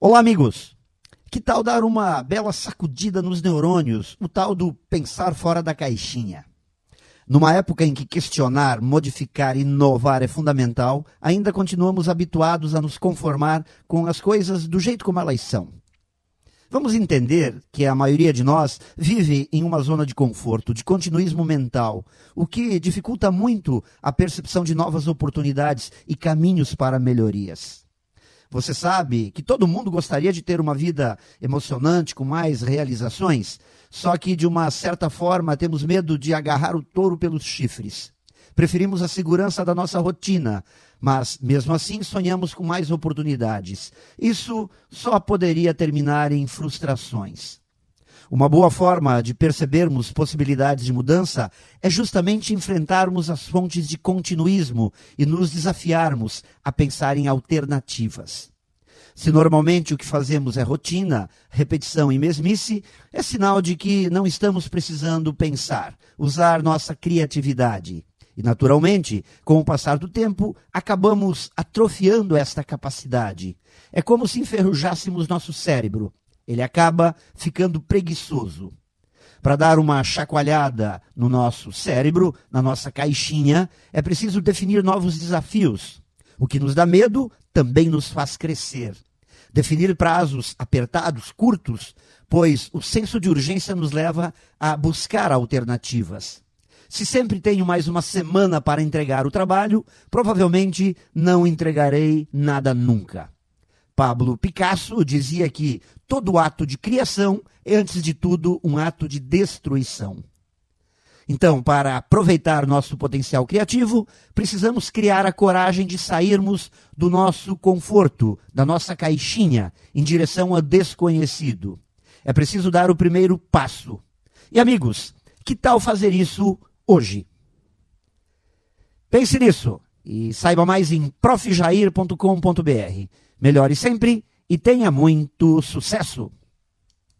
Olá, amigos! Que tal dar uma bela sacudida nos neurônios, o tal do pensar fora da caixinha? Numa época em que questionar, modificar inovar é fundamental, ainda continuamos habituados a nos conformar com as coisas do jeito como elas são. Vamos entender que a maioria de nós vive em uma zona de conforto, de continuismo mental, o que dificulta muito a percepção de novas oportunidades e caminhos para melhorias. Você sabe que todo mundo gostaria de ter uma vida emocionante, com mais realizações, só que de uma certa forma temos medo de agarrar o touro pelos chifres. Preferimos a segurança da nossa rotina, mas mesmo assim sonhamos com mais oportunidades. Isso só poderia terminar em frustrações. Uma boa forma de percebermos possibilidades de mudança é justamente enfrentarmos as fontes de continuismo e nos desafiarmos a pensar em alternativas. Se normalmente o que fazemos é rotina, repetição e mesmice, é sinal de que não estamos precisando pensar, usar nossa criatividade. E, naturalmente, com o passar do tempo, acabamos atrofiando esta capacidade. É como se enferrujássemos nosso cérebro, ele acaba ficando preguiçoso. Para dar uma chacoalhada no nosso cérebro, na nossa caixinha, é preciso definir novos desafios. O que nos dá medo também nos faz crescer. Definir prazos apertados, curtos, pois o senso de urgência nos leva a buscar alternativas. Se sempre tenho mais uma semana para entregar o trabalho, provavelmente não entregarei nada nunca. Pablo Picasso dizia que todo ato de criação é, antes de tudo, um ato de destruição. Então, para aproveitar nosso potencial criativo, precisamos criar a coragem de sairmos do nosso conforto, da nossa caixinha, em direção ao desconhecido. É preciso dar o primeiro passo. E, amigos, que tal fazer isso hoje? Pense nisso e saiba mais em profjair.com.br. Melhore sempre e tenha muito sucesso!